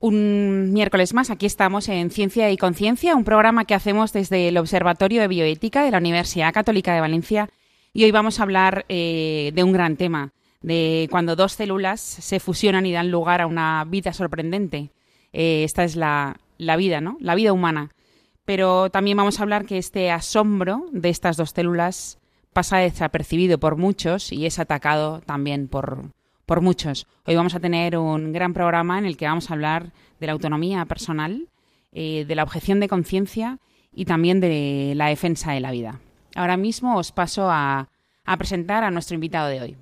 un miércoles más, aquí estamos en Ciencia y Conciencia, un programa que hacemos desde el Observatorio de Bioética de la Universidad Católica de Valencia. Y hoy vamos a hablar eh, de un gran tema, de cuando dos células se fusionan y dan lugar a una vida sorprendente. Eh, esta es la, la vida, ¿no? La vida humana. Pero también vamos a hablar que este asombro de estas dos células pasa desapercibido por muchos y es atacado también por, por muchos. Hoy vamos a tener un gran programa en el que vamos a hablar de la autonomía personal, eh, de la objeción de conciencia y también de la defensa de la vida. Ahora mismo os paso a presentar a nuestro invitado de hoy.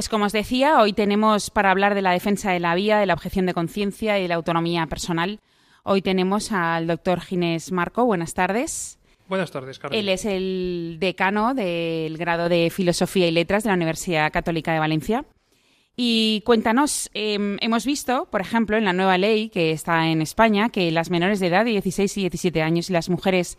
Pues como os decía, hoy tenemos para hablar de la defensa de la vía, de la objeción de conciencia y de la autonomía personal. Hoy tenemos al doctor Ginés Marco. Buenas tardes. Buenas tardes, Carmen. Él es el decano del grado de Filosofía y Letras de la Universidad Católica de Valencia. Y cuéntanos, em, hemos visto, por ejemplo, en la nueva ley que está en España, que las menores de edad de 16 y 17 años y las mujeres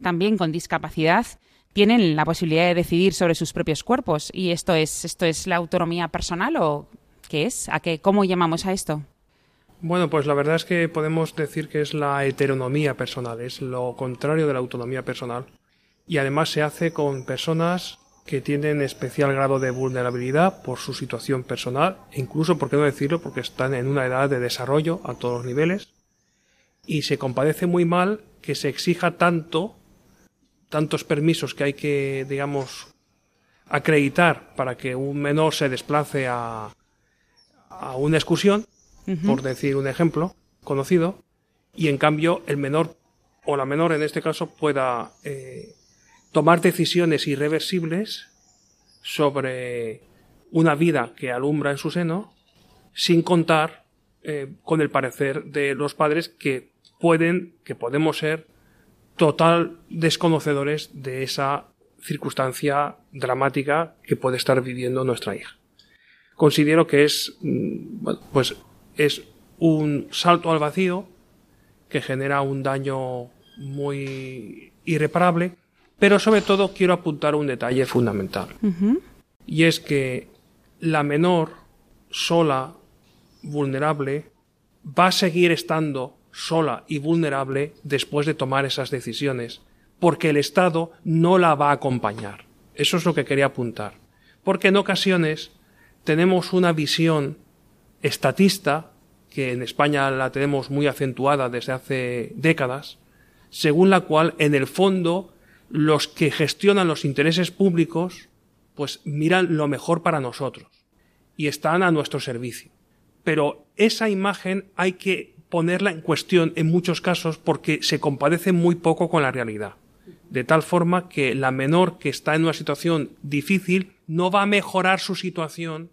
también con discapacidad tienen la posibilidad de decidir sobre sus propios cuerpos. ¿Y esto es, esto es la autonomía personal o qué es? ¿A qué, ¿Cómo llamamos a esto? Bueno, pues la verdad es que podemos decir que es la heteronomía personal, es lo contrario de la autonomía personal. Y además se hace con personas que tienen especial grado de vulnerabilidad por su situación personal, e incluso, por qué no decirlo, porque están en una edad de desarrollo a todos los niveles, y se compadece muy mal que se exija tanto tantos permisos que hay que, digamos, acreditar para que un menor se desplace a, a una excursión, por decir un ejemplo conocido, y en cambio el menor o la menor en este caso pueda eh, tomar decisiones irreversibles sobre una vida que alumbra en su seno sin contar eh, con el parecer de los padres que pueden, que podemos ser total desconocedores de esa circunstancia dramática que puede estar viviendo nuestra hija. Considero que es, mm, pues es un salto al vacío que genera un daño muy irreparable, pero sobre todo quiero apuntar un detalle fundamental. Y es que la menor, sola, vulnerable, va a seguir estando sola y vulnerable después de tomar esas decisiones, porque el Estado no la va a acompañar. Eso es lo que quería apuntar. Porque en ocasiones tenemos una visión estatista, que en España la tenemos muy acentuada desde hace décadas, según la cual, en el fondo, los que gestionan los intereses públicos, pues miran lo mejor para nosotros y están a nuestro servicio. Pero esa imagen hay que ponerla en cuestión en muchos casos porque se compadece muy poco con la realidad. De tal forma que la menor que está en una situación difícil no va a mejorar su situación,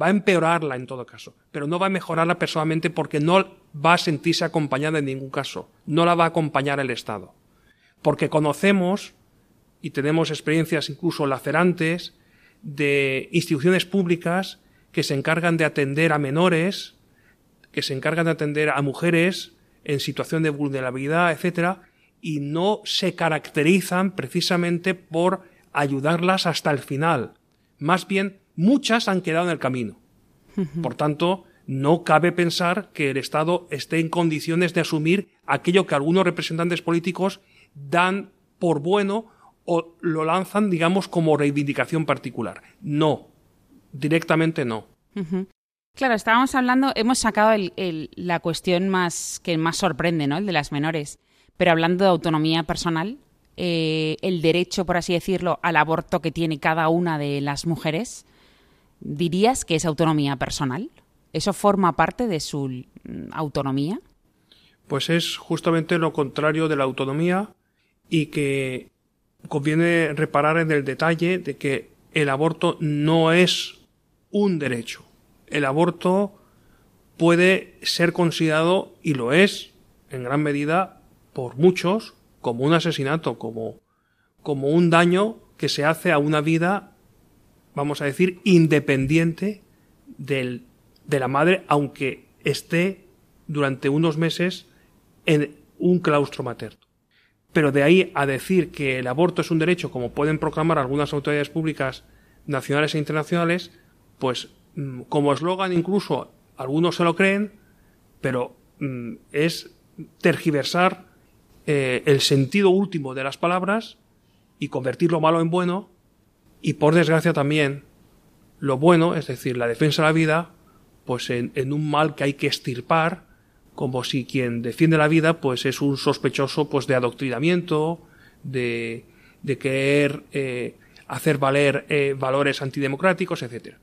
va a empeorarla en todo caso, pero no va a mejorarla personalmente porque no va a sentirse acompañada en ningún caso, no la va a acompañar el Estado. Porque conocemos y tenemos experiencias incluso lacerantes de instituciones públicas que se encargan de atender a menores que se encargan de atender a mujeres en situación de vulnerabilidad, etcétera, y no se caracterizan precisamente por ayudarlas hasta el final. Más bien, muchas han quedado en el camino. Por tanto, no cabe pensar que el Estado esté en condiciones de asumir aquello que algunos representantes políticos dan por bueno o lo lanzan, digamos, como reivindicación particular. No, directamente no. Claro, estábamos hablando, hemos sacado la cuestión más que más sorprende, ¿no? El de las menores. Pero hablando de autonomía personal, eh, el derecho, por así decirlo, al aborto que tiene cada una de las mujeres, ¿dirías que es autonomía personal? ¿Eso forma parte de su mm, autonomía? Pues es justamente lo contrario de la autonomía y que conviene reparar en el detalle de que el aborto no es un derecho. El aborto puede ser considerado, y lo es, en gran medida, por muchos, como un asesinato, como, como un daño que se hace a una vida, vamos a decir, independiente del, de la madre, aunque esté durante unos meses en un claustro materno. Pero de ahí a decir que el aborto es un derecho, como pueden proclamar algunas autoridades públicas nacionales e internacionales, pues como eslogan incluso algunos se lo creen, pero mm, es tergiversar eh, el sentido último de las palabras y convertir lo malo en bueno y por desgracia también lo bueno, es decir, la defensa de la vida, pues en, en un mal que hay que estirpar como si quien defiende la vida pues es un sospechoso pues de adoctrinamiento, de, de querer eh, hacer valer eh, valores antidemocráticos, etcétera.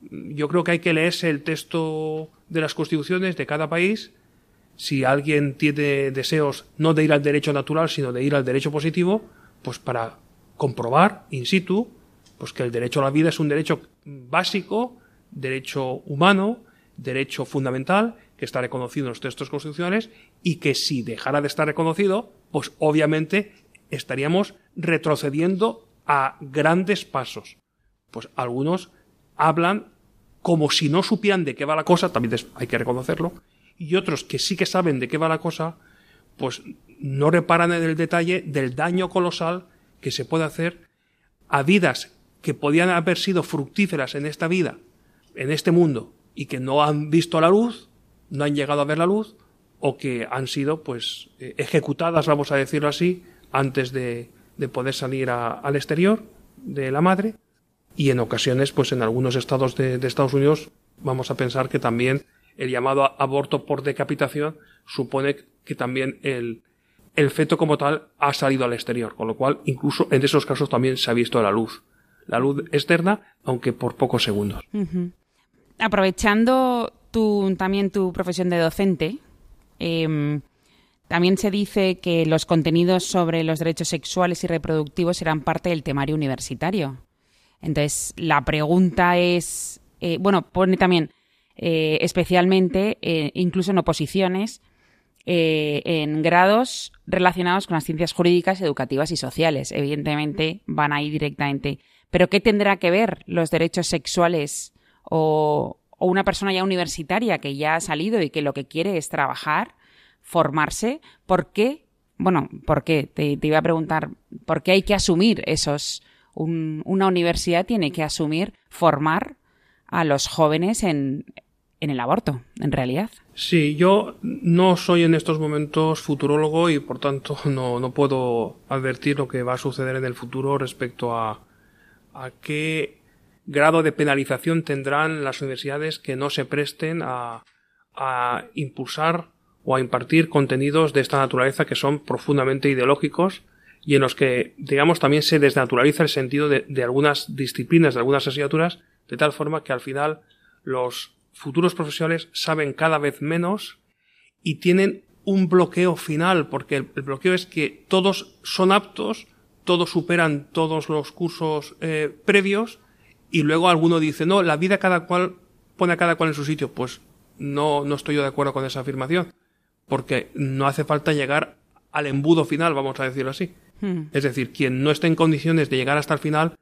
Yo creo que hay que leerse el texto de las constituciones de cada país. Si alguien tiene deseos no de ir al derecho natural, sino de ir al derecho positivo, pues para comprobar in situ pues que el derecho a la vida es un derecho básico, derecho humano, derecho fundamental que está reconocido en los textos constitucionales y que si dejara de estar reconocido, pues obviamente estaríamos retrocediendo a grandes pasos. Pues algunos hablan como si no supieran de qué va la cosa, también hay que reconocerlo, y otros que sí que saben de qué va la cosa, pues no reparan en el detalle del daño colosal que se puede hacer a vidas que podían haber sido fructíferas en esta vida, en este mundo, y que no han visto la luz, no han llegado a ver la luz o que han sido pues eh, ejecutadas, vamos a decirlo así, antes de, de poder salir al exterior de la madre y en ocasiones pues en algunos estados de, Estados Unidos vamos a pensar que también el llamado aborto por decapitación supone que también el, el feto como tal ha salido al exterior, con lo cual incluso en esos casos también se ha visto la luz, la luz externa, aunque por pocos segundos. Aprovechando tu, también tu profesión de docente, em, también se dice que los contenidos sobre los derechos sexuales y reproductivos serán parte del temario universitario. Entonces, la pregunta es, eh, bueno, pone también eh, especialmente, eh, incluso en oposiciones, en grados relacionados con las ciencias jurídicas, educativas y sociales. Evidentemente, van ahí directamente. Pero, ¿qué tendrá que ver los derechos sexuales o una persona ya universitaria que ya ha salido y que lo que quiere es trabajar, formarse, ¿por qué? Bueno, ¿por qué? Te, iba a preguntar, ¿por qué hay que asumir esos... una universidad tiene que asumir, formar a los jóvenes en, en el aborto, en realidad. Sí, yo no soy en estos momentos futurólogo y por tanto no, no puedo advertir lo que va a suceder en el futuro respecto a, a qué grado de penalización tendrán las universidades que no se presten a, a impulsar o a impartir contenidos de esta naturaleza que son profundamente ideológicos y en los que, digamos, también se desnaturaliza el sentido de, de, algunas disciplinas, de algunas asignaturas, de tal forma que al final los futuros profesionales saben cada vez menos y tienen un bloqueo final, porque el, bloqueo es que todos son aptos, todos superan todos los cursos eh, previos, y luego alguno dice, no, la vida cada cual pone a cada cual en su sitio. Pues no, no estoy yo de acuerdo con esa afirmación, porque no hace falta llegar al embudo final, vamos a decirlo así. Hmm. Es decir, quien no esté en condiciones de llegar hasta el final,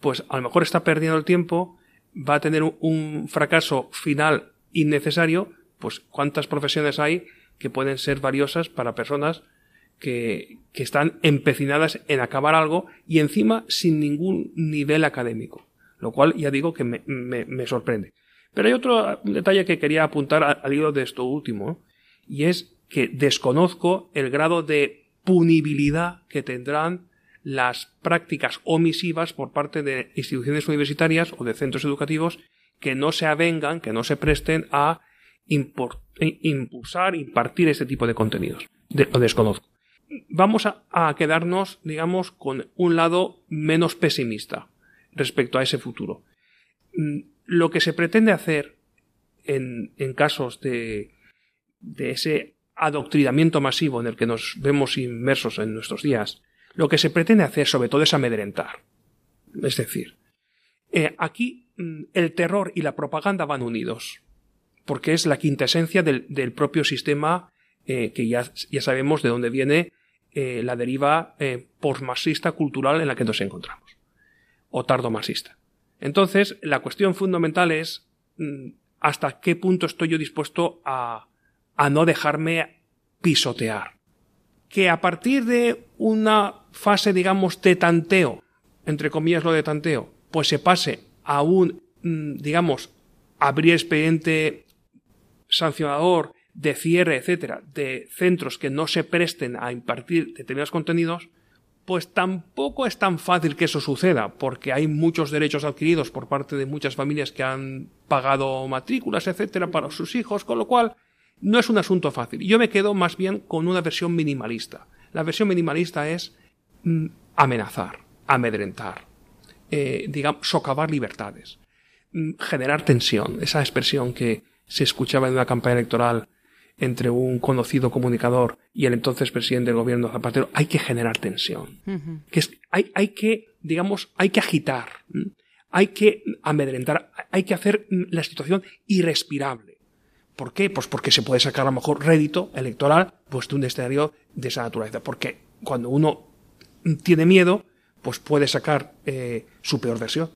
pues a lo mejor está perdiendo el tiempo, va a tener un, fracaso final innecesario, pues cuántas profesiones hay que pueden ser valiosas para personas que, que están empecinadas en acabar algo y encima sin ningún nivel académico, lo cual ya digo que me, me, sorprende. Pero hay otro detalle que quería apuntar al hilo de esto último, y es que desconozco el grado de punibilidad que tendrán las prácticas omisivas por parte de instituciones universitarias o de centros educativos que no se avengan, que no se presten a impulsar, impartir este tipo de contenidos. lo desconozco. Vamos a, quedarnos, digamos, con un lado menos pesimista respecto a ese futuro. Mm, lo que se pretende hacer en, casos de ese adoctrinamiento masivo en el que nos vemos inmersos en nuestros días, lo que se pretende hacer sobre todo es amedrentar. Es decir, eh, aquí mm, el terror y la propaganda van unidos porque es la quintesencia del, del propio sistema eh, que ya, sabemos de dónde viene eh, la deriva postmarxista cultural en la que nos encontramos, o tardomarxista. Entonces, la cuestión fundamental es mm, hasta qué punto estoy yo dispuesto a, a no dejarme pisotear. Que a partir de una fase, digamos, de tanteo, entre comillas lo de tanteo, pues se pase a un, mm, digamos, abrir expediente sancionador de cierre, etcétera, de centros que no se presten a impartir determinados contenidos, pues tampoco es tan fácil que eso suceda, porque hay muchos derechos adquiridos por parte de muchas familias que han pagado matrículas, etcétera, para sus hijos, con lo cual no es un asunto fácil. Yo me quedo más bien con una versión minimalista. La versión minimalista es mm, amenazar, amedrentar, eh, digamos, socavar libertades, mm, generar tensión, esa expresión que, se escuchaba en una campaña electoral entre un conocido comunicador y el entonces presidente del gobierno Zapatero, hay que generar tensión. que hay, hay que, digamos, hay que agitar, hay que amedrentar, hay que hacer la situación irrespirable. ¿Por qué? Pues porque se puede sacar a lo mejor rédito electoral pues de un escenario de esa naturaleza. Porque cuando uno tiene miedo, pues puede sacar eh, su peor versión.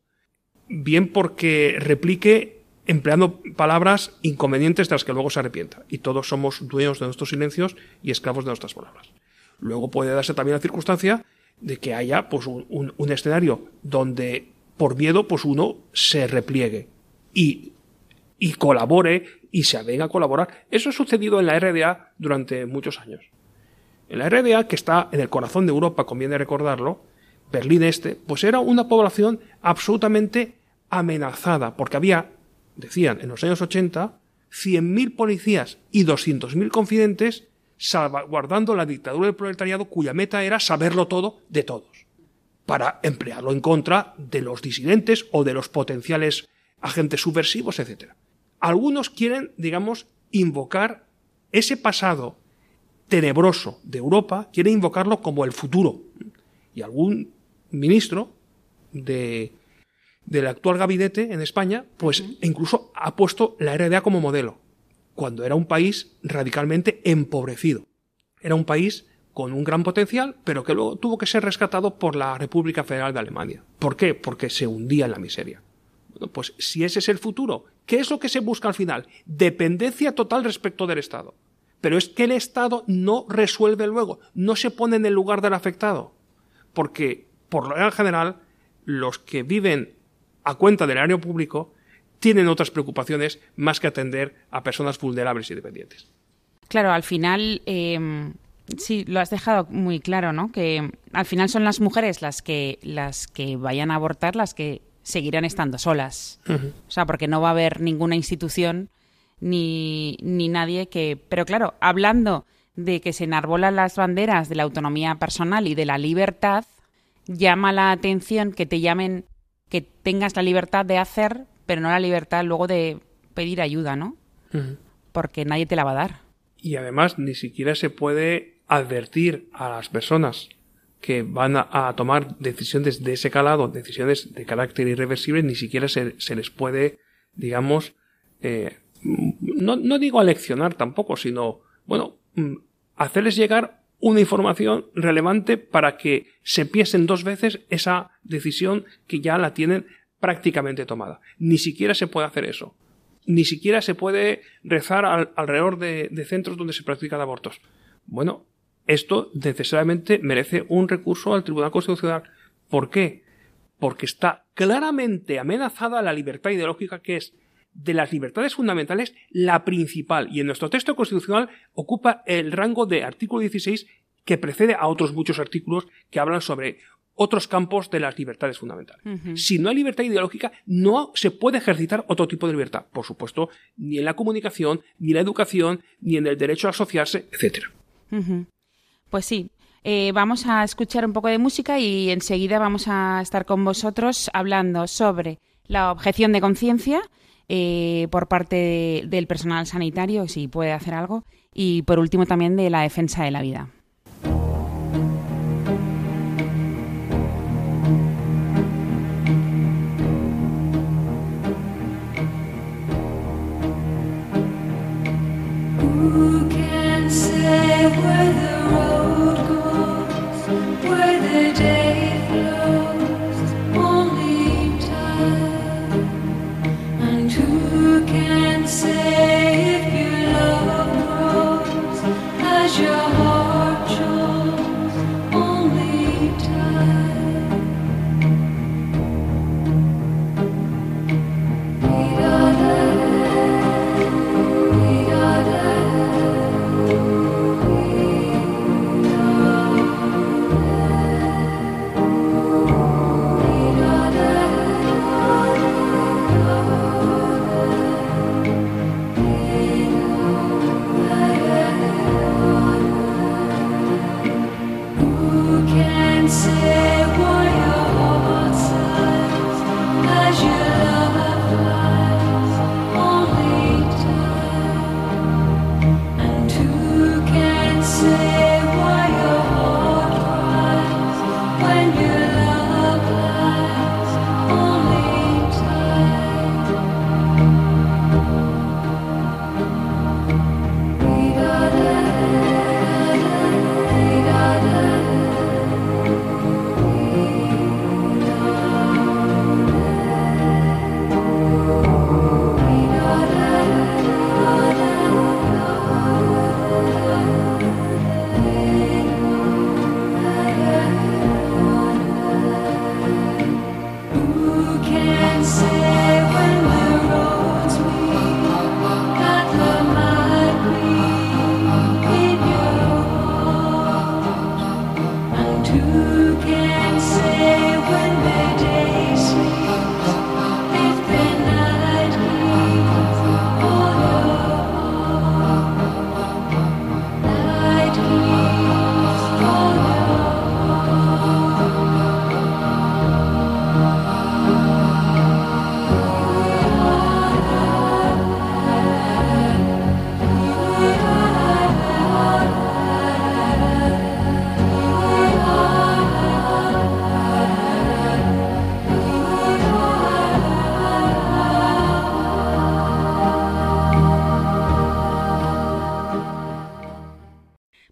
Bien porque replique empleando palabras inconvenientes de las que luego se arrepienta. Y todos somos dueños de nuestros silencios y esclavos de nuestras palabras. Luego puede darse también la circunstancia de que haya pues, un, escenario donde por miedo pues uno se repliegue y, y colabore y se avenga a colaborar. Eso ha sucedido en la RDA durante muchos años. En la RDA, que está en el corazón de Europa, conviene recordarlo, Berlín Este, pues era una población absolutamente amenazada, porque había decían en los años 80, 100.000 policías y 200.000 confidentes salvaguardando la dictadura del proletariado cuya meta era saberlo todo de todos, para emplearlo en contra de los disidentes o de los potenciales agentes subversivos, etc. Algunos quieren, digamos, invocar ese pasado tenebroso de Europa, quieren invocarlo como el futuro. Y algún ministro de del actual gabinete en España, pues incluso ha puesto la RDA como modelo, cuando era un país radicalmente empobrecido. Era un país con un gran potencial, pero que luego tuvo que ser rescatado por la República Federal de Alemania. ¿Por qué? Porque se hundía en la miseria. Pues si ese es el futuro, ¿qué es lo que se busca al final? Dependencia total respecto del Estado. Pero es que el Estado no resuelve luego, no se pone en el lugar del afectado. Porque, por lo general, los que viven a cuenta del erario público tienen otras preocupaciones más que atender a personas vulnerables y dependientes. Claro, al final, em, sí, lo has dejado muy claro, ¿no? Que al final son las mujeres las que, las que vayan a abortar las que seguirán estando solas. O sea, porque no va a haber ninguna institución ni, ni nadie que... Pero claro, hablando de que se enarbolan las banderas de la autonomía personal y de la libertad, llama la atención que te llamen que tengas la libertad de hacer, pero no la libertad luego de pedir ayuda, ¿no? Porque nadie te la va a dar. Y además ni siquiera se puede advertir a las personas que van a, tomar decisiones de ese calado, decisiones de carácter irreversible, ni siquiera se, les puede, digamos, eh, no, no digo aleccionar tampoco, sino, bueno, mm, hacerles llegar una información relevante para que se piensen dos veces esa decisión que ya la tienen prácticamente tomada. Ni siquiera se puede hacer eso. ni siquiera se puede rezar alrededor de, de centros donde se practican abortos. Bueno, esto necesariamente merece un recurso al Tribunal Constitucional. ¿Por qué? Porque está claramente amenazada la libertad ideológica que es de las libertades fundamentales la principal y en nuestro texto constitucional ocupa el rango de artículo 16 que precede a otros muchos artículos que hablan sobre otros campos de las libertades fundamentales. Si no hay libertad ideológica, no se puede ejercitar otro tipo de libertad. Por supuesto, ni en la comunicación, ni en la educación, ni en el derecho a asociarse, etc. Pues sí. Eh, vamos a escuchar un poco de música y enseguida vamos a estar con vosotros hablando sobre la objeción de conciencia eh, por parte del personal sanitario, si puede hacer algo, y por último también de la defensa de la vida.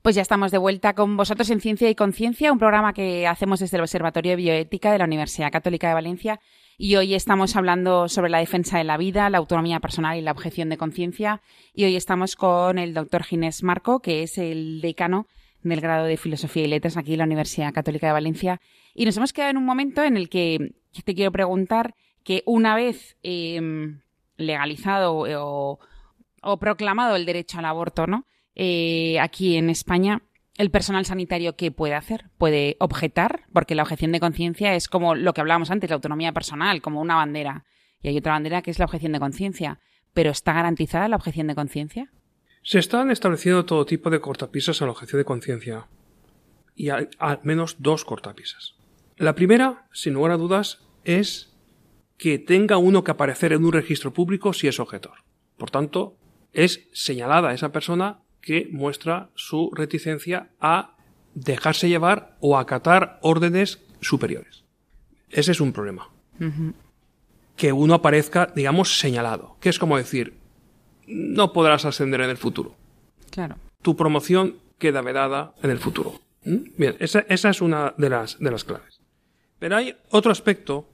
Pues ya estamos de vuelta con vosotros en Ciencia y Conciencia, un programa que hacemos desde el Observatorio de Bioética de la Universidad Católica de Valencia. Y hoy estamos hablando sobre la defensa de la vida, la autonomía personal y la objeción de conciencia. Y hoy estamos con el doctor Ginés Marco, que es el decano del grado de Filosofía y Letras aquí en la Universidad Católica de Valencia. Y nos hemos quedado en un momento en el que te quiero preguntar que una vez em, legalizado o, o proclamado el derecho al aborto, ¿no? Eh, aquí en España, el personal sanitario, ¿qué puede hacer? Puede objetar, porque la objeción de conciencia es como lo que hablábamos antes, la autonomía personal, como una bandera. Y hay otra bandera que es la objeción de conciencia. ¿Pero está garantizada la objeción de conciencia? Se están estableciendo todo tipo de cortapisas a la objeción de conciencia. Y hay al menos dos cortapisas. La primera, sin lugar a dudas, es que tenga uno que aparecer en un registro público si es objetor. Por tanto, es señalada esa persona que muestra su reticencia a dejarse llevar o acatar órdenes superiores. Ese es un problema. Que uno aparezca, digamos, señalado. Que es como decir, no podrás ascender en el futuro. Claro. Tu promoción queda vedada en el futuro. ¿Mm? Bien, esa, esa, es una de las, de las claves. Pero hay otro aspecto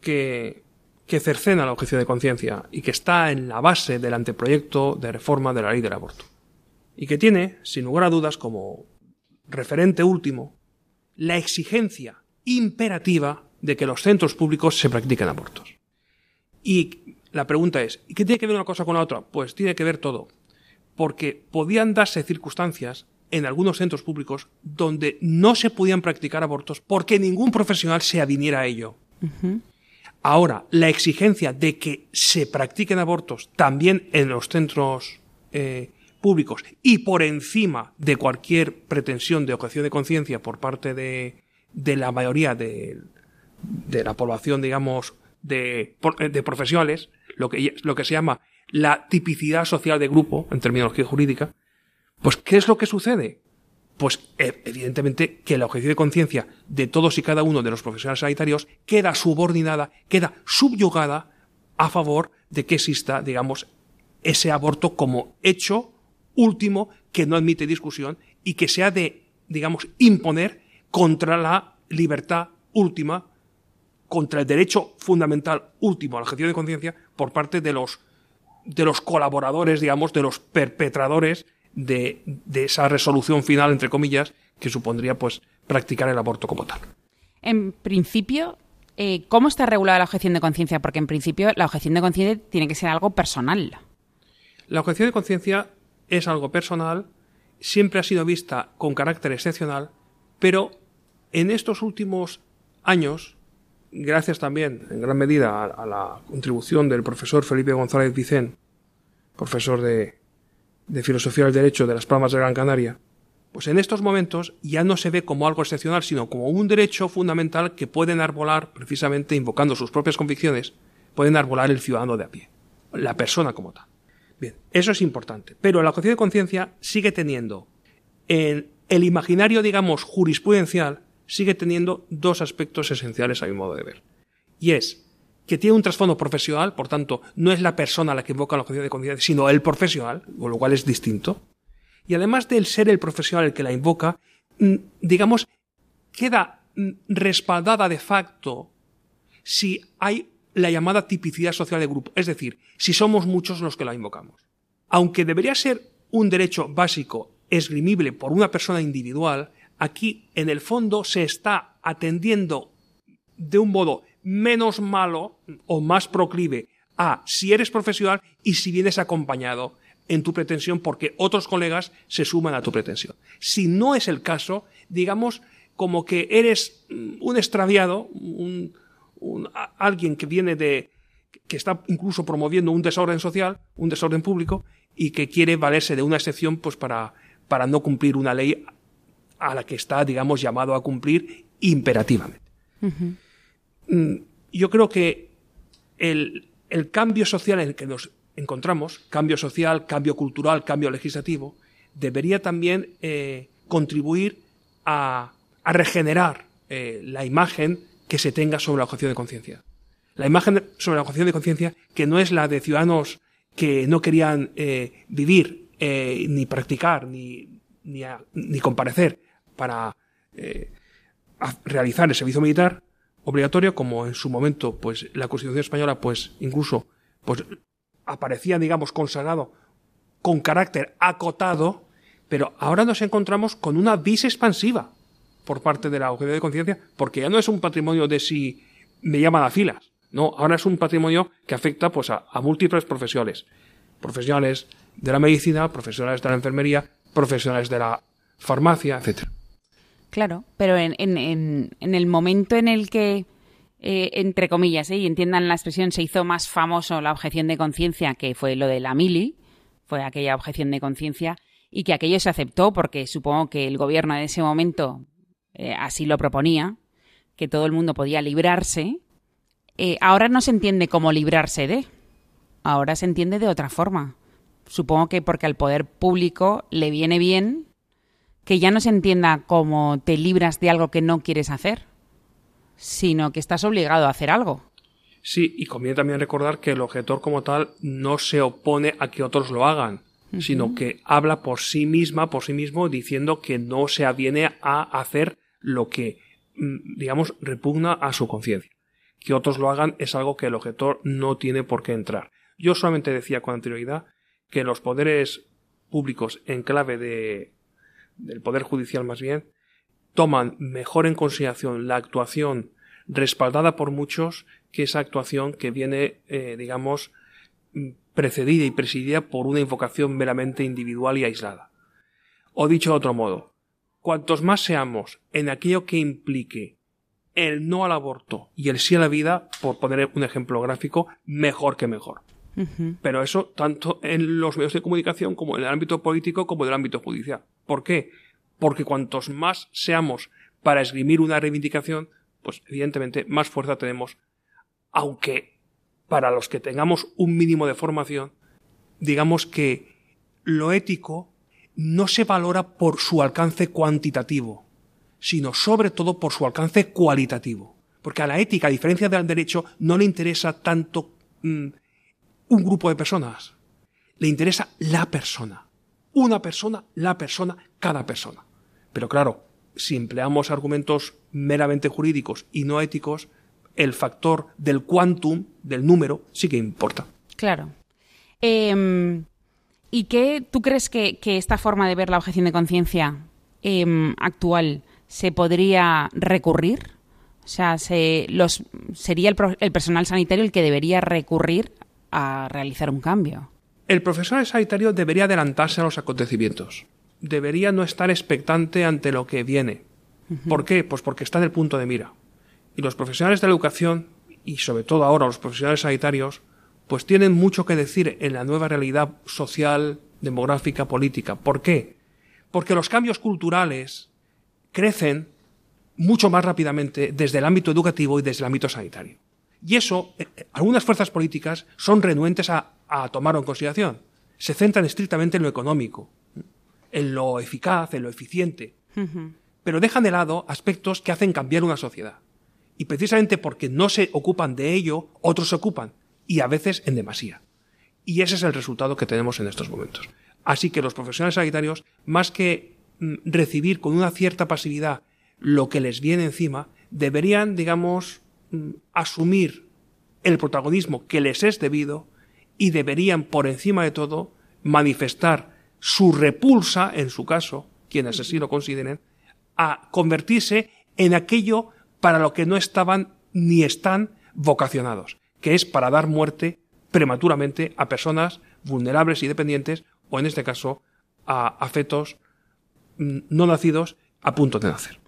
que, que cercena la objeción de conciencia y que está en la base del anteproyecto de reforma de la ley del aborto. Y que tiene, sin lugar a dudas, como referente último, la exigencia imperativa de que los centros públicos se practiquen abortos. Y la pregunta es, ¿y qué tiene que ver una cosa con la otra? Pues tiene que ver todo. Porque podían darse circunstancias en algunos centros públicos donde no se podían practicar abortos porque ningún profesional se adiniera a ello. Ahora, la exigencia de que se practiquen abortos también en los centros eh, públicos y por encima de cualquier pretensión de objeción de conciencia por parte de, de la mayoría de, de, la población, digamos, de, de profesionales, lo que, lo que se llama la tipicidad social de grupo, en terminología jurídica, pues ¿qué es lo que sucede? Pues e, evidentemente que la objeción de conciencia de todos y cada uno de los profesionales sanitarios queda subordinada, queda subyugada a favor de que exista, digamos, ese aborto como hecho último que no admite discusión y que se ha de, digamos, imponer contra la libertad última, contra el derecho fundamental último a la objeción de conciencia por parte de los, de los colaboradores, digamos, de los perpetradores de, de esa resolución final, entre comillas, que supondría pues practicar el aborto como tal. En principio, eh, ¿cómo está regulada la objeción de conciencia? Porque en principio la objeción de conciencia tiene que ser algo personal. La objeción de conciencia es algo personal, siempre ha sido vista con carácter excepcional, pero en estos últimos años, gracias también en gran medida a, la contribución del profesor Felipe González Vicén, profesor de, de Filosofía del Derecho de las Palmas de Gran Canaria, pues en estos momentos ya no se ve como algo excepcional, sino como un derecho fundamental que pueden arbolar, precisamente invocando sus propias convicciones, pueden arbolar el ciudadano de a pie, la persona como tal. Bien, eso es importante. Pero la objeción de conciencia sigue teniendo, en el imaginario, digamos, jurisprudencial, sigue teniendo dos aspectos esenciales a mi modo de ver. Y es que tiene un trasfondo profesional, por tanto, no es la persona la que invoca la objeción de conciencia, sino el profesional, con lo cual es distinto. Y además del ser el profesional el que la invoca, mm, digamos, queda mm, respaldada de facto si hay la llamada tipicidad social de grupo, es decir, si somos muchos los que la invocamos. Aunque debería ser un derecho básico esgrimible por una persona individual, aquí en el fondo se está atendiendo de un modo menos malo o más proclive a si eres profesional y si vienes acompañado en tu pretensión porque otros colegas se suman a tu pretensión. Si no es el caso, digamos como que eres un extraviado, un, alguien que viene de que está incluso promoviendo un desorden social, un desorden público y que quiere valerse de una excepción pues para para no cumplir una ley a la que está digamos llamado a cumplir imperativamente. Mm, yo creo que el, el cambio social en el que nos encontramos, cambio social, cambio cultural, cambio legislativo, debería también eh, contribuir a, a regenerar eh, la imagen que se tenga sobre la objeción de conciencia. La imagen sobre la objeción de conciencia que no es la de ciudadanos que no querían eh, vivir, eh, ni practicar, ni, ni, ni, comparecer para eh, realizar el servicio militar obligatorio, como en su momento, pues la Constitución española, pues incluso, pues aparecía, digamos, consagrado con carácter acotado, pero ahora nos encontramos con una vis expansiva por parte de la autoridad de conciencia, porque ya no es un patrimonio de si me llaman a filas, no, ahora es un patrimonio que afecta pues a, múltiples profesionales, profesionales de la medicina, profesionales de la enfermería, profesionales de la farmacia, etcétera. Claro, pero en, en, en, el momento en el que, eh, entre comillas, ¿eh? y entiendan la expresión, se hizo más famoso la objeción de conciencia, que fue lo de la mili, fue aquella objeción de conciencia, y que aquello se aceptó porque supongo que el gobierno de ese momento eh, así lo proponía, que todo el mundo podía librarse, eh, ahora no se entiende cómo librarse de, ahora se entiende de otra forma. Supongo que porque al poder público le viene bien que ya no se entienda cómo te libras de algo que no quieres hacer, sino que estás obligado a hacer algo. Sí, y conviene también recordar que el objetor como tal no se opone a que otros lo hagan, sino que habla por sí misma, por sí mismo, diciendo que no se aviene a hacer lo que, mm, digamos, repugna a su conciencia. que otros lo hagan es algo que el objetor no tiene por qué entrar. Yo solamente decía con anterioridad que los poderes públicos en clave de, del Poder Judicial más bien, toman mejor en consideración la actuación respaldada por muchos que esa actuación que viene, eh, digamos, precedida y presidida por una invocación meramente individual y aislada. O dicho de otro modo, cuantos más seamos en aquello que implique el no al aborto y el sí a la vida, por poner un ejemplo gráfico, mejor que mejor. Pero eso tanto en los medios de comunicación como en el ámbito político como en el ámbito judicial. ¿Por qué? Porque cuantos más seamos para esgrimir una reivindicación, pues evidentemente más fuerza tenemos, aunque para los que tengamos un mínimo de formación, digamos que lo ético no se valora por su alcance cuantitativo, sino sobre todo por su alcance cualitativo. Porque a la ética, a diferencia del derecho, no le interesa tanto mm, un grupo de personas, le interesa la persona. Una persona, la persona, cada persona. Pero claro, si empleamos argumentos meramente jurídicos y no éticos, el factor del quantum, del número, sí que importa. Claro. Em, ¿Y qué tú crees que, esta forma de ver la objeción de conciencia em, actual se podría recurrir? O sea, se, los, ¿sería el, personal sanitario el que debería recurrir a realizar un cambio? El profesional sanitario debería adelantarse a los acontecimientos. Debería no estar expectante ante lo que viene. ¿Por qué? Pues porque está en el punto de mira. Y los profesionales de la educación, y sobre todo ahora los profesionales sanitarios, pues tienen mucho que decir en la nueva realidad social, demográfica, política. ¿Por qué? Porque los cambios culturales crecen mucho más rápidamente desde el ámbito educativo y desde el ámbito sanitario. Y eso, eh, eh, algunas fuerzas políticas son renuentes a, tomarlo en consideración. Se centran estrictamente en lo económico, en lo eficaz, en lo eficiente. Pero dejan de lado aspectos que hacen cambiar una sociedad. Y precisamente porque no se ocupan de ello, otros se ocupan, y a veces en demasía. Y ese es el resultado que tenemos en estos momentos. Así que los profesionales sanitarios, más que mm, recibir con una cierta pasividad lo que les viene encima, deberían, digamos, mm, asumir el protagonismo que les es debido y deberían, por encima de todo, manifestar su repulsa, en su caso, quienes así lo consideren, a convertirse en aquello para lo que no estaban ni están vocacionados, que es para dar muerte prematuramente a personas vulnerables y dependientes, o en este caso, a, afetos mm, no nacidos a punto de nacer.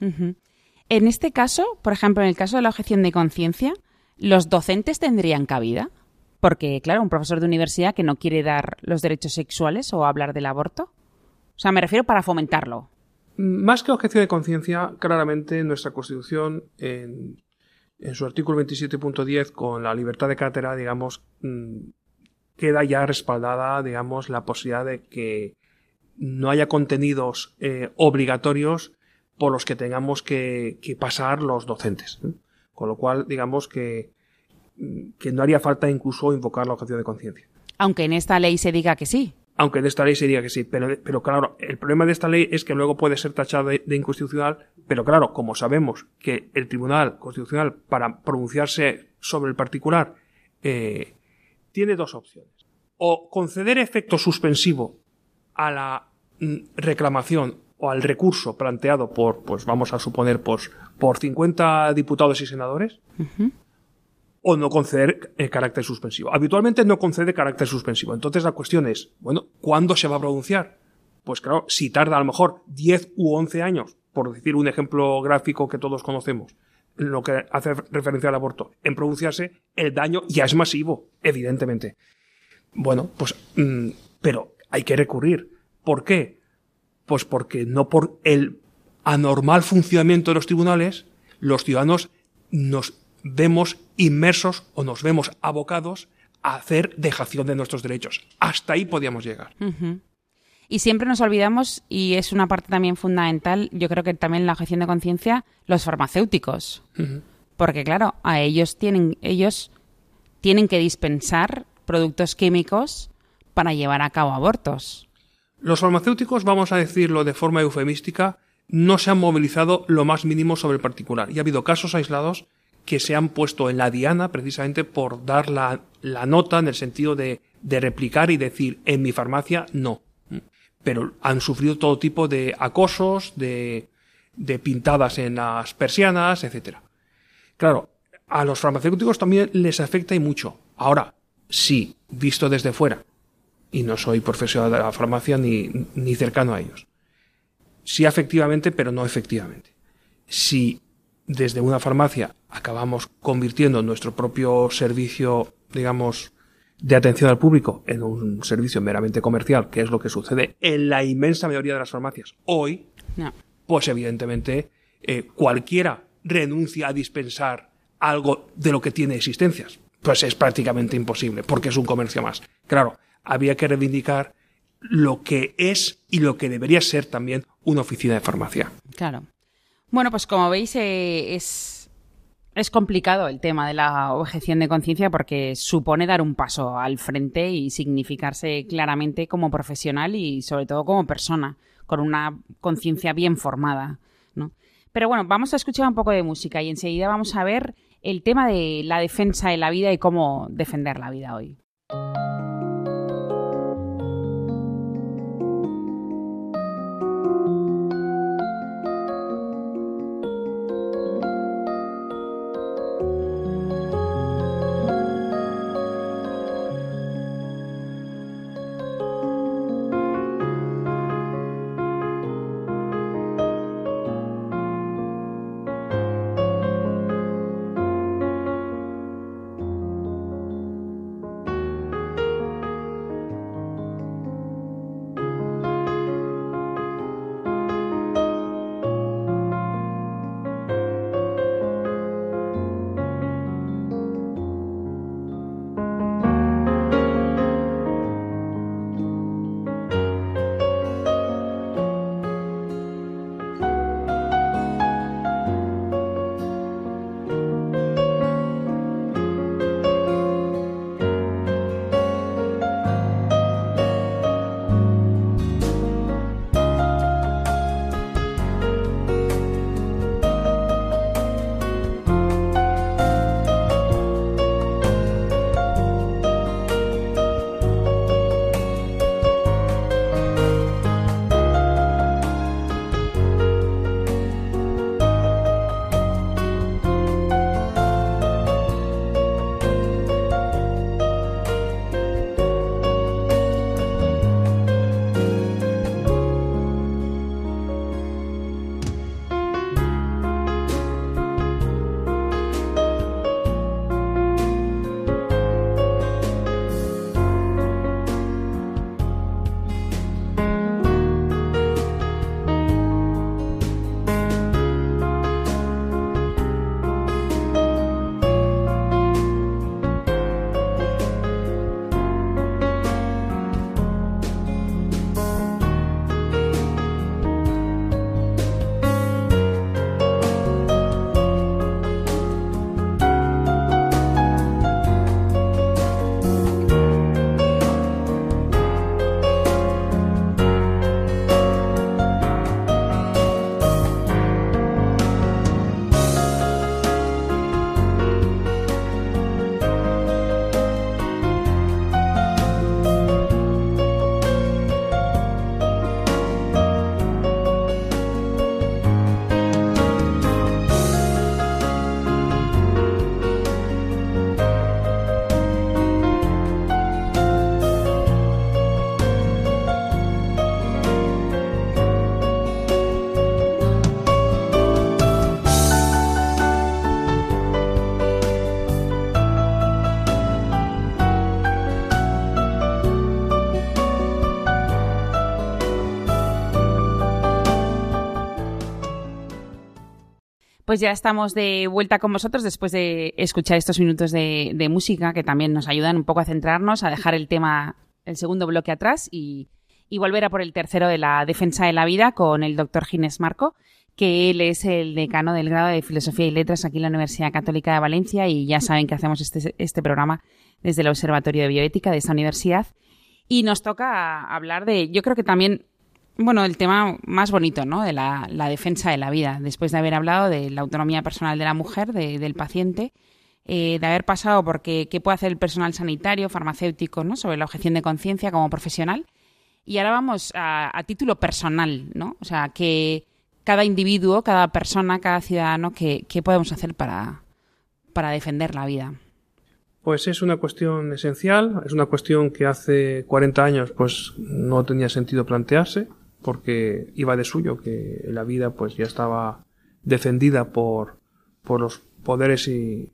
En este caso, por ejemplo, en el caso de la objeción de conciencia, ¿los docentes tendrían cabida? Porque, claro, un profesor de universidad que no quiere dar los derechos sexuales o hablar del aborto. O sea, me refiero para fomentarlo. Más que objeción de conciencia, claramente nuestra Constitución, en, su artículo 27.10, con la libertad de cátedra, digamos, mm, queda ya respaldada, digamos, la posibilidad de que no haya contenidos eh, obligatorios por los que tengamos que, pasar los docentes. Con lo cual, digamos que, mm, que no haría falta incluso invocar la objeción de conciencia. Aunque en esta ley se diga que sí aunque de esta ley se que sí. Pero, pero claro, el problema de esta ley es que luego puede ser tachada de, inconstitucional, pero claro, como sabemos que el Tribunal Constitucional, para pronunciarse sobre el particular, eh, tiene dos opciones. O conceder efecto suspensivo a la mm, reclamación o al recurso planteado por, pues vamos a suponer, pues, por 50 diputados y senadores, o no conceder el carácter suspensivo. Habitualmente no concede carácter suspensivo. Entonces la cuestión es, bueno, ¿cuándo se va a pronunciar? Pues claro, si tarda a lo mejor 10 u 11 años, por decir un ejemplo gráfico que todos conocemos, lo que hace referencia al aborto, en pronunciarse, el daño ya es masivo, evidentemente. Bueno, pues, mm, pero hay que recurrir. ¿Por qué? Pues porque no por el anormal funcionamiento de los tribunales, los ciudadanos nos vemos inmersos o nos vemos abocados a hacer dejación de nuestros derechos. Hasta ahí podíamos llegar. Y siempre nos olvidamos, y es una parte también fundamental, yo creo que también la objeción de conciencia, los farmacéuticos. Porque claro, a ellos tienen, ellos tienen que dispensar productos químicos para llevar a cabo abortos. Los farmacéuticos, vamos a decirlo de forma eufemística, no se han movilizado lo más mínimo sobre el particular. Y ha habido casos aislados que se han puesto en la diana precisamente por dar la, la nota en el sentido de, de replicar y decir en mi farmacia no. Pero han sufrido todo tipo de acosos, de, de pintadas en las persianas, etcétera. Claro, a los farmacéuticos también les afecta y mucho. Ahora, sí, visto desde fuera, y no soy profesional de la farmacia ni, ni cercano a ellos. Sí, efectivamente, pero no efectivamente. Si desde una farmacia acabamos convirtiendo nuestro propio servicio, digamos, de atención al público en un servicio meramente comercial, que es lo que sucede en la inmensa mayoría de las farmacias hoy, No. pues evidentemente eh, cualquiera renuncia a dispensar algo de lo que tiene existencias. Pues es prácticamente imposible, porque es un comercio más. Claro, había que reivindicar lo que es y lo que debería ser también una oficina de farmacia. Claro. Bueno, pues como veis, eh, es, es complicado el tema de la objeción de conciencia porque supone dar un paso al frente y significarse claramente como profesional y sobre todo como persona, con una conciencia bien formada, ¿no? Pero bueno, vamos a escuchar un poco de música y enseguida vamos a ver el tema de la defensa de la vida y cómo defender la vida hoy. Pues ya estamos de vuelta con vosotros después de escuchar estos minutos de, música que también nos ayudan un poco a centrarnos, a dejar el tema, el segundo bloque atrás y, y volver a por el tercero de la defensa de la vida con el doctor Ginés Marco, que él es el decano del grado de Filosofía y Letras aquí en la Universidad Católica de Valencia y ya saben que hacemos este, este programa desde el Observatorio de Bioética de esta universidad. Y nos toca hablar de, yo creo que también bueno, el tema más bonito, ¿no? De la, defensa de la vida, después de haber hablado de la autonomía personal de la mujer, del paciente, eh, de haber pasado por qué, puede hacer el personal sanitario, farmacéutico, ¿no? Sobre la objeción de conciencia como profesional. Y ahora vamos a, título personal, ¿no? O sea, que cada individuo, cada persona, cada ciudadano, ¿qué, podemos hacer para, para defender la vida? Pues es una cuestión esencial, es una cuestión que hace 40 años pues no tenía sentido plantearse porque iba de suyo que la vida pues ya estaba defendida por, por los poderes y,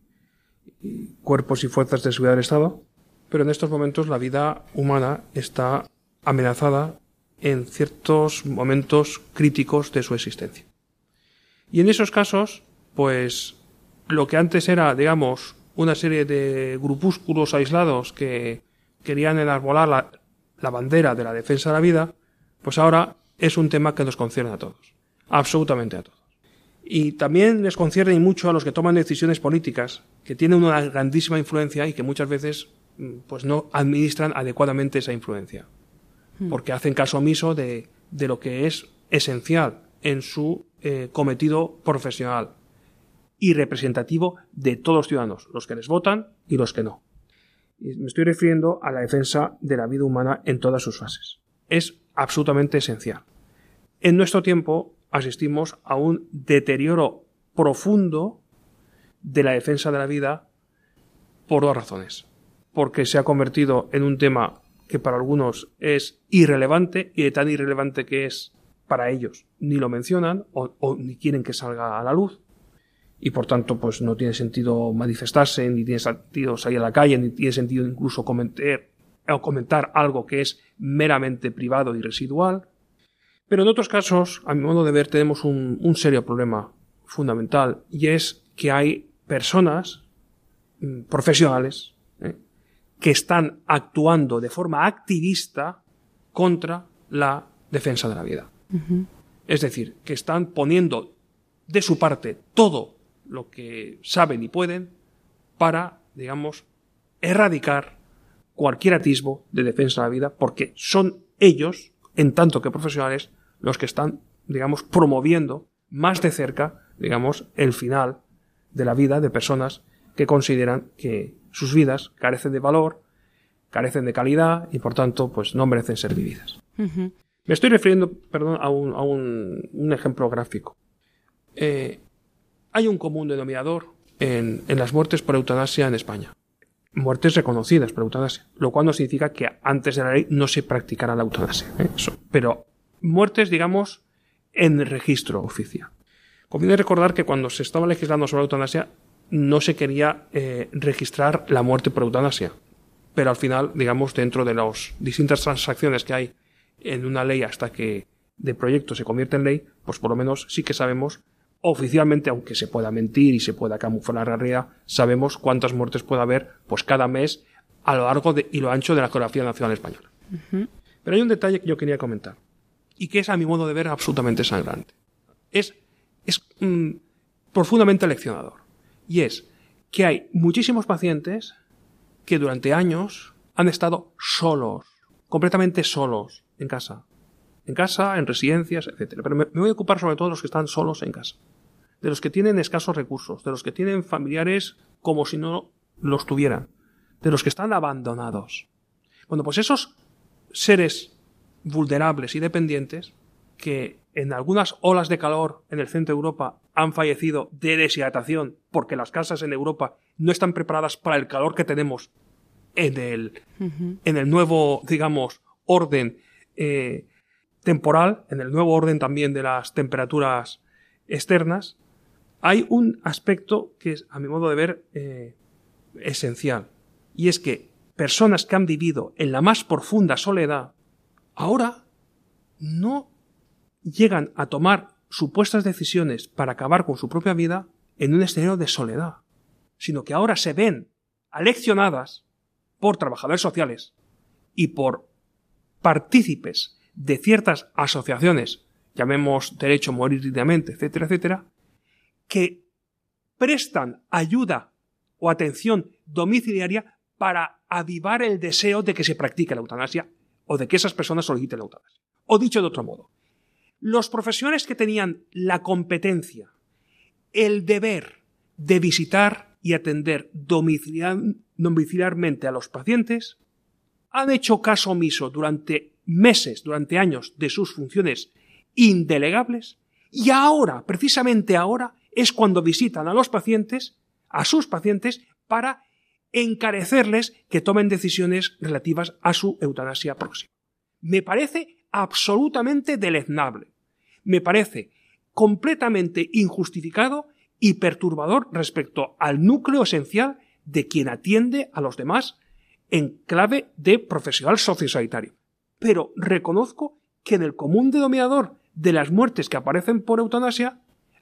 cuerpos y fuerzas de seguridad del Estado, pero en estos momentos la vida humana está amenazada en ciertos momentos críticos de su existencia. Y en esos casos, pues lo que antes era, digamos, una serie de grupúsculos aislados que querían enarbolar la, la bandera de la defensa de la vida, pues ahora es un tema que nos concierne a todos, absolutamente a todos. Y también les concierne mucho a los que toman decisiones políticas, que tienen una grandísima influencia y que muchas veces mm, pues no administran adecuadamente esa influencia, hmm. porque hacen caso omiso de, de lo que es esencial en su eh, cometido profesional y representativo de todos los ciudadanos, los que les votan y los que no. Y me estoy refiriendo a la defensa de la vida humana en todas sus fases. Es absolutamente esencial. En nuestro tiempo asistimos a un deterioro profundo de la defensa de la vida por dos razones. Porque se ha convertido en un tema que para algunos es irrelevante y de tan irrelevante que es para ellos ni lo mencionan o, ni quieren que salga a la luz y por tanto pues no tiene sentido manifestarse ni tiene sentido salir a la calle ni tiene sentido incluso comentar o comentar algo que es meramente privado y residual pero en otros casos, a mi modo de ver, tenemos un, serio problema fundamental y es que hay personas mm, profesionales ¿eh? que están actuando de forma activista contra la defensa de la vida. Es decir, que están poniendo de su parte todo lo que saben y pueden para, digamos, erradicar cualquier atisbo de defensa de la vida, porque son ellos, en tanto que profesionales, los que están, digamos, promoviendo más de cerca, digamos, el final de la vida de personas que consideran que sus vidas carecen de valor, carecen de calidad y por tanto, pues no merecen ser vividas. Me estoy refiriendo, perdón, a un, a un, ejemplo gráfico. Eh, hay un común denominador en, en, las muertes por eutanasia en España. Muertes reconocidas por eutanasia, lo cual no significa que antes de la ley no se practicara la eutanasia. ¿eh? pero muertes, digamos, en registro oficial. Conviene recordar que cuando se estaba legislando sobre la eutanasia no se quería eh, registrar la muerte por eutanasia, pero al final, digamos, dentro de las distintas transacciones que hay en una ley hasta que de proyecto se convierte en ley, pues por lo menos sí que sabemos oficialmente, aunque se pueda mentir y se pueda camuflar la realidad, sabemos cuántas muertes puede haber, pues cada mes a lo largo y lo ancho de la geografía nacional española. Pero hay un detalle que yo quería comentar y que es a mi modo de ver absolutamente sangrante. Es, es mm, profundamente leccionador. Y es que hay muchísimos pacientes que durante años han estado solos, completamente solos en casa. En casa, en residencias, etc. Pero me, voy a ocupar sobre todo de los que están solos en casa. De los que tienen escasos recursos, de los que tienen familiares como si no los tuvieran, de los que están abandonados. Bueno, pues esos seres vulnerables y dependientes que en algunas olas de calor en el centro de Europa han fallecido de deshidratación porque las casas en Europa no están preparadas para el calor que tenemos en el, en el nuevo, digamos, orden eh, temporal, en el nuevo orden también de las temperaturas externas, hay un aspecto que es, a mi modo de ver, eh, esencial. Y es que personas que han vivido en la más profunda soledad ahora no llegan a tomar supuestas decisiones para acabar con su propia vida en un escenario de soledad, sino que ahora se ven aleccionadas por trabajadores sociales y por partícipes de ciertas asociaciones, llamemos derecho a morir dignamente, etcétera, etcétera, que prestan ayuda o atención domiciliaria para avivar el deseo de que se practique la eutanasia o de que esas personas soliciten la eutanasia. O dicho de otro modo, los profesionales que tenían la competencia, el deber de visitar y atender domiciliarmente a los pacientes, han hecho caso omiso durante meses, durante años, de sus funciones indelegables, y ahora, precisamente ahora, es cuando visitan a los pacientes, a sus pacientes, para encarecerles que tomen decisiones relativas a su eutanasia próxima. Me parece absolutamente deleznable. Me parece completamente injustificado y perturbador respecto al núcleo esencial de quien atiende a los demás en clave de profesional sociosanitario. Pero reconozco que en el común denominador de las muertes que aparecen por eutanasia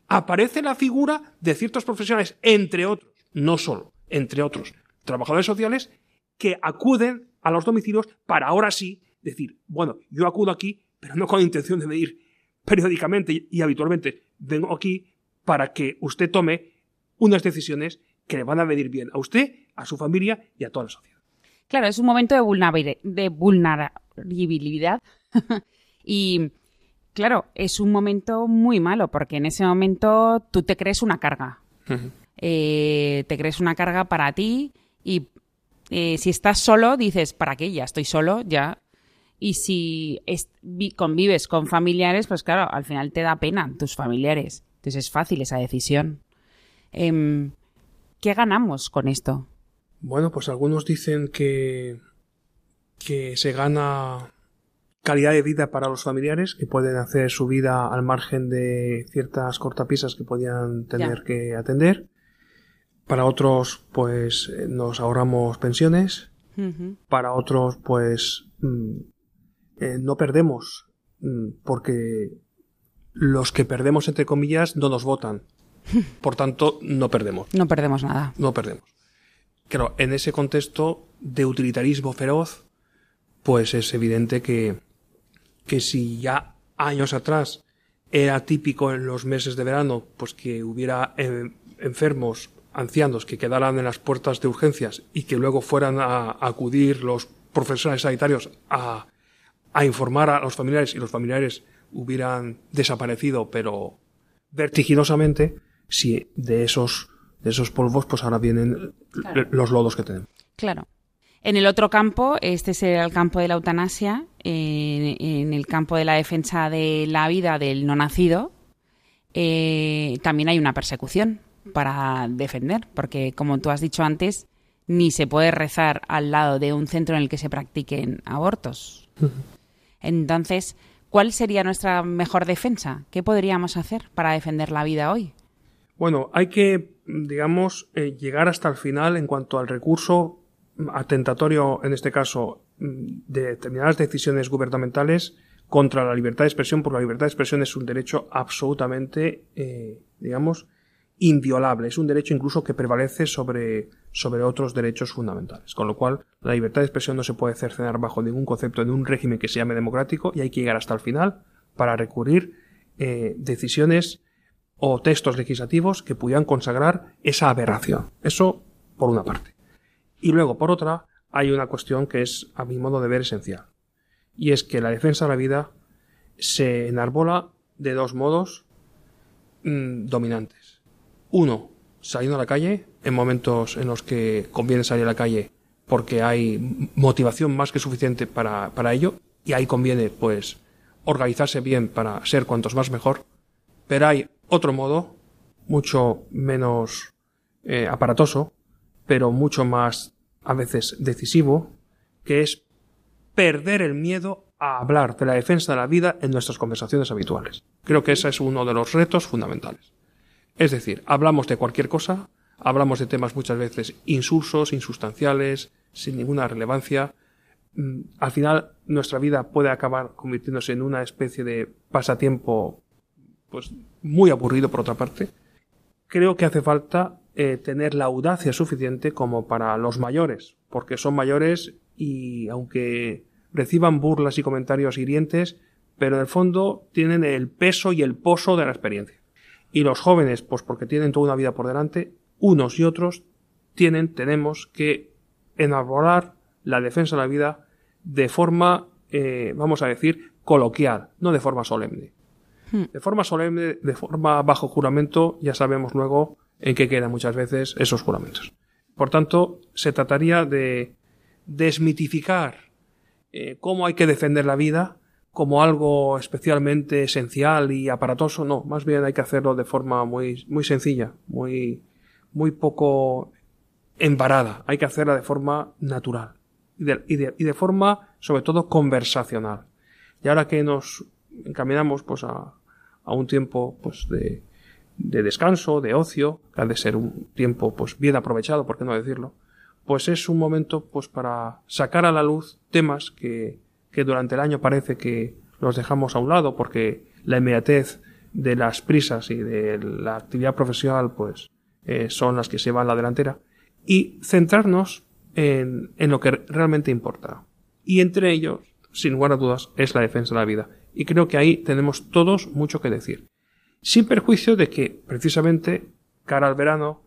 aparece la figura de ciertos profesionales, entre otros, no solo, entre otros, trabajadores sociales que acuden a los domicilios para ahora sí decir, bueno, yo acudo aquí, pero no con intención de medir periódicamente y habitualmente, vengo aquí para que usted tome unas decisiones que le van a venir bien a usted, a su familia y a toda la sociedad. Claro, es un momento de vulnerabilidad y claro, es un momento muy malo porque en ese momento tú te crees una carga. Eh, te crees una carga para ti y eh, si estás solo dices, ¿para qué? Ya estoy solo, ya. Y si convives con familiares, pues claro, al final te da pena tus familiares. Entonces es fácil esa decisión. Em, ¿Qué ganamos con esto? Bueno, pues algunos dicen que, que se gana calidad de vida para los familiares que pueden hacer su vida al margen de ciertas cortapisas que podían tener que atender. Para otros, pues eh, nos ahorramos pensiones. Para otros, pues mm, eh, no perdemos mm, porque los que perdemos, entre comillas, no nos votan. Por tanto, no perdemos. No perdemos nada. No perdemos. Claro, en ese contexto de utilitarismo feroz, pues es evidente que, que si ya años atrás era típico en los meses de verano, pues que hubiera eh, enfermos, ancianos, que quedaran en las puertas de urgencias y que luego fueran a, acudir los profesionales sanitarios a, a informar a los familiares y los familiares hubieran desaparecido, pero vertiginosamente, si de esos, de esos polvos, pues ahora vienen los lodos que tenemos. Claro. En el otro campo, este es el campo de la eutanasia, en el campo de la defensa de la vida del no nacido, eh, también hay una persecución para defender, porque como tú has dicho antes, ni se puede rezar al lado de un centro en el que se practiquen abortos. Entonces, ¿Cuál sería nuestra mejor defensa? ¿Qué podríamos hacer para defender la vida hoy? Bueno, hay que, digamos, eh, llegar hasta el final en cuanto al recurso atentatorio, en este caso, de determinadas decisiones gubernamentales contra la libertad de expresión, porque la libertad de expresión es un derecho absolutamente, eh, digamos, inviolable. Es un derecho incluso que prevalece sobre, sobre otros derechos fundamentales. Con lo cual, la libertad de expresión no se puede cercenar bajo ningún concepto de un régimen que se llame democrático y hay que llegar hasta el final para recurrir eh, decisiones o textos legislativos que pudieran consagrar esa aberración. Eso por una parte. Y luego, por otra, hay una cuestión que es, a mi modo de ver, esencial. Y es que la defensa de la vida se enarbola de dos modos mm, dominantes uno, saliendo a la calle en momentos en los que conviene salir a la calle porque hay motivación más que suficiente para, ello y ahí conviene pues organizarse bien para ser cuantos más mejor. Pero hay otro modo, mucho menos eh, aparatoso, pero mucho más a veces decisivo, que es perder el miedo a hablar de la defensa de la vida en nuestras conversaciones habituales. Creo que ese es uno de los retos fundamentales. Es decir, hablamos de cualquier cosa, hablamos de temas muchas veces insulsos, insustanciales, sin ninguna relevancia. Mm, al final, nuestra vida puede acabar convirtiéndose en una especie de pasatiempo, pues, muy aburrido por otra parte. Creo que hace falta eh, tener la audacia suficiente como para los mayores, porque son mayores y aunque reciban burlas y comentarios hirientes, pero en el fondo tienen el peso y el pozo de la experiencia. Y los jóvenes, pues porque tienen toda una vida por delante, unos y otros tienen, tenemos que enarbolar la defensa de la vida de forma, eh, vamos a decir, coloquial, no de forma solemne. Hmm. De forma solemne, de forma bajo juramento, ya sabemos luego en qué quedan muchas veces esos juramentos. Por tanto, se trataría de desmitificar eh, cómo hay que defender la vida como algo especialmente esencial y aparatoso, no, más bien hay que hacerlo de forma muy, muy sencilla, muy, muy poco embarada, hay que hacerla de forma natural y de, y de forma sobre todo conversacional. Y ahora que nos encaminamos pues a, a un tiempo pues de, de descanso, de ocio, que ha de ser un tiempo pues bien aprovechado, por qué no decirlo, pues es un momento pues para sacar a la luz temas que, que durante el año parece que los dejamos a un lado porque la inmediatez de las prisas y de la actividad profesional pues eh, son las que se van la delantera y centrarnos en, en lo que realmente importa. Y entre ellos, sin lugar a dudas, es la defensa de la vida y creo que ahí tenemos todos mucho que decir. Sin perjuicio de que, precisamente, cara al verano,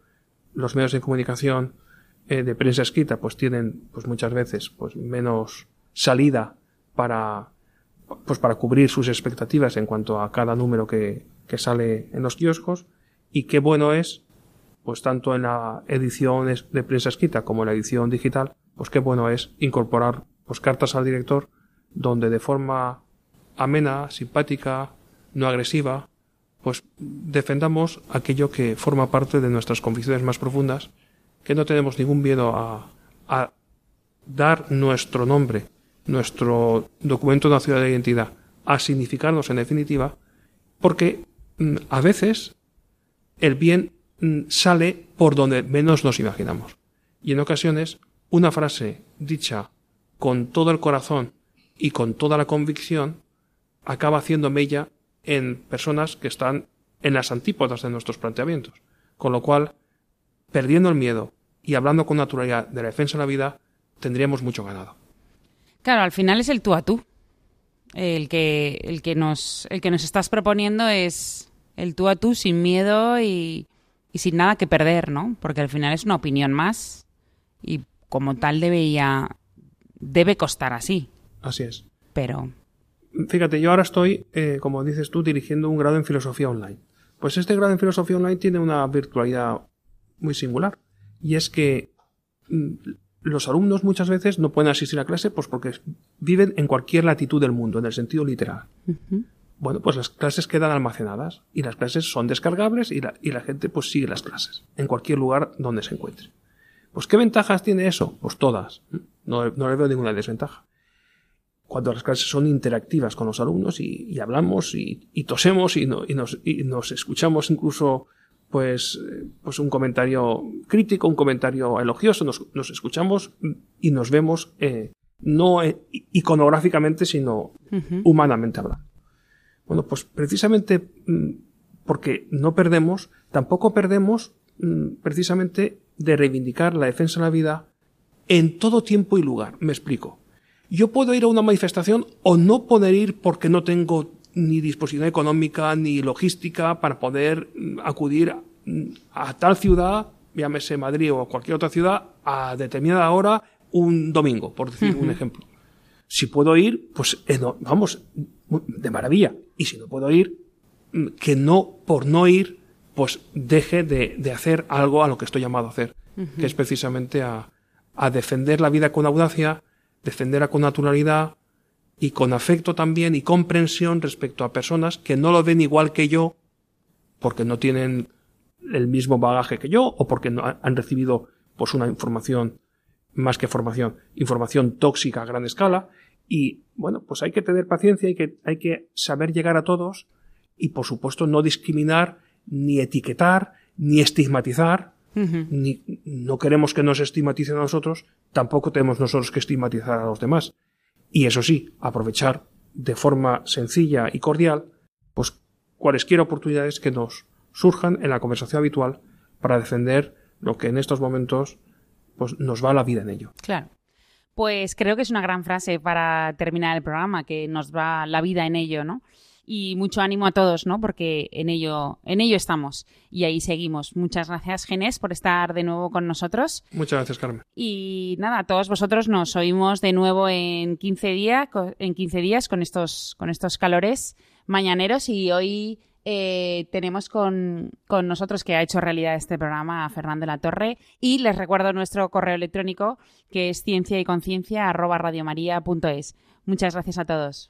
los medios de comunicación eh, de prensa escrita pues tienen pues muchas veces pues menos salida para pues para cubrir sus expectativas en cuanto a cada número que, que sale en los kioscos y qué bueno es pues tanto en la edición de prensa escrita como en la edición digital pues qué bueno es incorporar pues cartas al director donde de forma amena, simpática, no agresiva, pues defendamos aquello que forma parte de nuestras convicciones más profundas, que no tenemos ningún miedo a, a dar nuestro nombre, nuestro documento nacional de identidad, a significarnos en definitiva, porque mm, a veces el bien mm, sale por donde menos nos imaginamos. Y en ocasiones una frase dicha con todo el corazón y con toda la convicción acaba haciendo mella en personas que están en las antípodas de nuestros planteamientos. Con lo cual, perdiendo el miedo y hablando con naturalidad de la defensa de la vida, tendríamos mucho ganado. Claro, al final es el tú a tú. El que, el que, nos, el que nos estás proponiendo es el tú a tú sin miedo y, y sin nada que perder, ¿no? Porque al final es una opinión más y como tal debería, debe costar así. Así es. Pero fíjate, yo ahora estoy, eh, como dices tú, dirigiendo un grado en filosofía online. Pues este grado en filosofía online tiene una virtualidad muy singular. Y es que mm, los alumnos muchas veces no pueden asistir a clase pues porque viven en cualquier latitud del mundo, en el sentido literal. Bueno, pues las clases quedan almacenadas y las clases son descargables y la, y la gente pues sigue las clases en cualquier lugar donde se encuentre. Pues ¿qué ventajas tiene eso? Pues todas. No, no le veo ninguna desventaja cuando las clases son interactivas con los alumnos y, hablamos y, tosemos y, nos, escuchamos incluso pues, eh, pues un comentario crítico, un comentario elogioso, nos, escuchamos y nos vemos eh, no eh, iconográficamente sino humanamente hablando. Bueno, pues precisamente mm, porque no perdemos, tampoco perdemos mm, precisamente de reivindicar la defensa de la vida en todo tiempo y lugar. Me explico yo puedo ir a una manifestación o no poder ir porque no tengo ni disposición económica ni logística para poder mm, acudir mm, a tal ciudad, llámese Madrid o cualquier otra ciudad, a determinada hora un domingo, por decir un ejemplo. Si puedo ir, pues eh, vamos, de maravilla. Y si no puedo ir, mm, que no, por no ir, pues deje de, hacer algo a lo que estoy llamado a hacer, que es precisamente a, a defender la vida con audacia, defenderla con naturalidad y con afecto también y comprensión respecto a personas que no lo ven igual que yo porque no tienen el mismo bagaje que yo o porque no han recibido pues una información más que formación, información tóxica a gran escala. Y bueno, pues hay que tener paciencia y que hay que saber llegar a todos y por supuesto no discriminar ni etiquetar ni estigmatizar ni, no queremos que nos estigmaticen a nosotros, tampoco tenemos nosotros que estigmatizar a los demás. Y eso sí, aprovechar de forma sencilla y cordial, pues cualesquiera oportunidades que nos surjan en la conversación habitual para defender lo que en estos momentos pues nos va la vida en ello. Claro. Pues creo que es una gran frase para terminar el programa, que nos va la vida en ello, ¿no? Y mucho ánimo a todos, ¿no? Porque en ello, en ello estamos y ahí seguimos. Muchas gracias, Genés, por estar de nuevo con nosotros. Muchas gracias, Carmen. Y nada, a todos vosotros nos oímos de nuevo en 15 días, en 15 días con estos, con estos calores mañaneros y hoy eh, tenemos con, con, nosotros que ha hecho realidad este programa a Fernando La Torre y les recuerdo nuestro correo electrónico que es ciencia y conciencia Muchas gracias a todos.